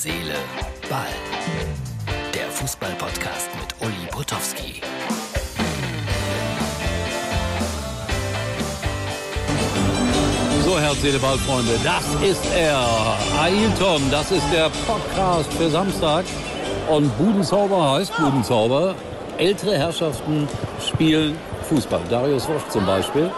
Seele, Ball. Der Fußball-Podcast mit Uli Potowski. So, Herz, Seele, Ball, Freunde, das ist er. Ailton, das ist der Podcast für Samstag. Und Budenzauber heißt Budenzauber. Ältere Herrschaften spielen Fußball. Darius Wosch zum Beispiel.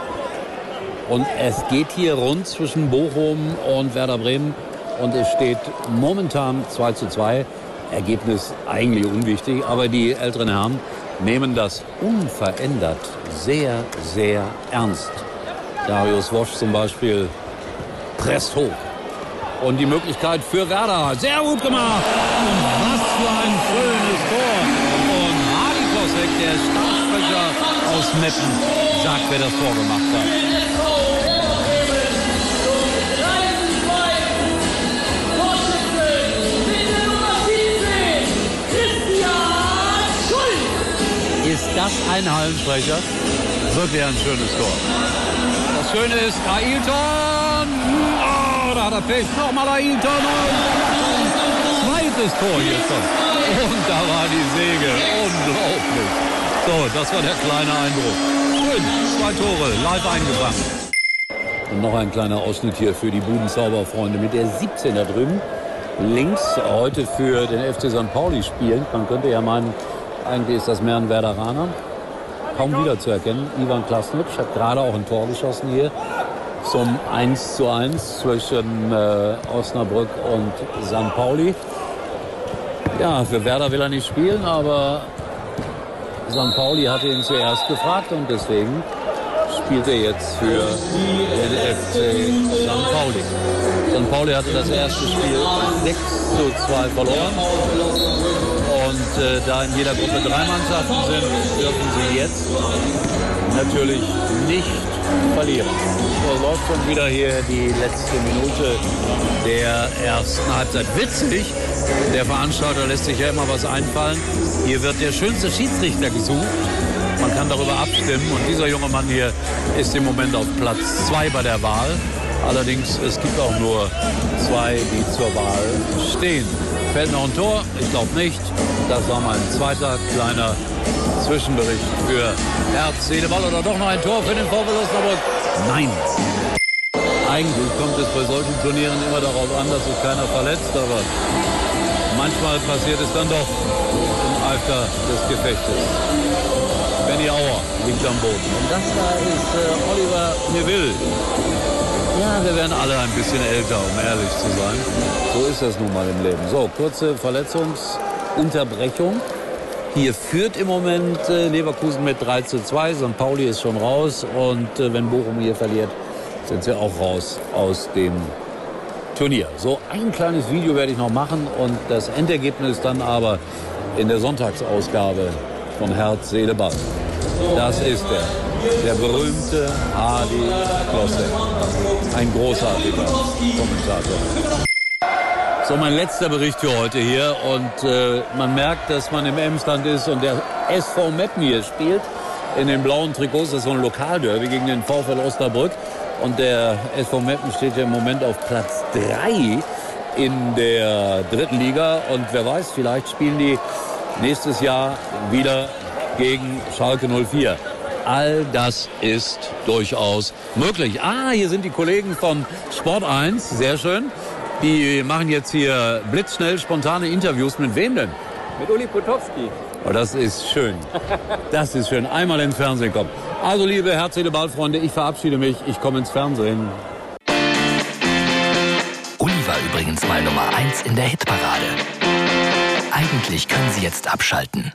Und es geht hier rund zwischen Bochum und Werder Bremen. Und es steht momentan 2 zu 2. Ergebnis eigentlich unwichtig, aber die älteren Herren nehmen das unverändert sehr, sehr ernst. Darius Wosch zum Beispiel presst hoch. Und die Möglichkeit für Werder. Sehr gut gemacht. Und was für ein schönes Tor. Und Hardy Kosek, der Startsprecher aus Meppen, sagt, wer das Tor gemacht hat. Das ein Hallensprecher? Wirklich ein schönes Tor. Das Schöne ist, Ailton! Oh, da hat er Pech. Nochmal Ailton. Zweites Tor hier schon. Und da war die Säge. Unglaublich. So, das war der kleine Eindruck. Schön. Zwei Tore, live eingefangen. Und noch ein kleiner Ausschnitt hier für die Budenzauberfreunde mit der 17 da drüben. Links heute für den FC St. Pauli spielend. Man könnte ja meinen, eigentlich ist das mehr ein Werderaner. Kaum wiederzuerkennen. Ivan Klasnitsch hat gerade auch ein Tor geschossen hier zum 1 zu 1 zwischen äh, Osnabrück und St. Pauli. Ja, für Werder will er nicht spielen, aber St. Pauli hatte ihn zuerst gefragt und deswegen spielt er jetzt für den FC St. Pauli. St. Pauli hatte das erste Spiel 6 zu 2 verloren. Und äh, da in jeder Gruppe drei Mannschaften sind, dürfen sie jetzt natürlich nicht verlieren. So läuft schon wieder hier die letzte Minute der ersten Halbzeit. Witzig, der Veranstalter lässt sich ja immer was einfallen. Hier wird der schönste Schiedsrichter gesucht. Man kann darüber abstimmen und dieser junge Mann hier ist im Moment auf Platz zwei bei der Wahl. Allerdings, es gibt auch nur zwei, die zur Wahl stehen. Fällt noch ein Tor? Ich glaube nicht. Das war mein zweiter kleiner Zwischenbericht für Herz, Seele, Ball oder doch noch ein Tor für den VfL Osnabrück? Nein. Eigentlich kommt es bei solchen Turnieren immer darauf an, dass sich keiner verletzt, aber manchmal passiert es dann doch im Eifer des Gefechtes. Benny Auer liegt am Boden. Und das da ist äh, Oliver Neville. Ja, wir werden alle ein bisschen älter, um ehrlich zu sein. So ist das nun mal im Leben. So, kurze Verletzungsunterbrechung. Hier führt im Moment äh, Leverkusen mit 3 zu 2. St. Pauli ist schon raus. Und äh, wenn Bochum hier verliert, sind sie auch raus aus dem Turnier. So, ein kleines Video werde ich noch machen. Und das Endergebnis dann aber in der Sonntagsausgabe von Herz, Seele, Ball. Das ist er. Der berühmte Hardy Klosse. Ein großartiger Kommentator. So, mein letzter Bericht für heute hier. Und äh, man merkt, dass man im Emsland ist und der SV Meppen hier spielt. In den blauen Trikots. Das ist so ein Lokalderby gegen den VfL Osnabrück. Und der SV Meppen steht ja im Moment auf Platz 3 in der dritten Liga. Und wer weiß, vielleicht spielen die nächstes Jahr wieder gegen Schalke 04. All das ist durchaus möglich. Ah, hier sind die Kollegen von Sport 1. Sehr schön. Die machen jetzt hier blitzschnell spontane Interviews. Mit wem denn? Mit Uli Potowski. Oh, das ist schön. Das ist schön. Einmal ins Fernsehen kommen. Also, liebe Herz, Seele, Ballfreunde, ich verabschiede mich. Ich komme ins Fernsehen. Uli war übrigens mal Nummer 1 in der Hitparade. Eigentlich können Sie jetzt abschalten.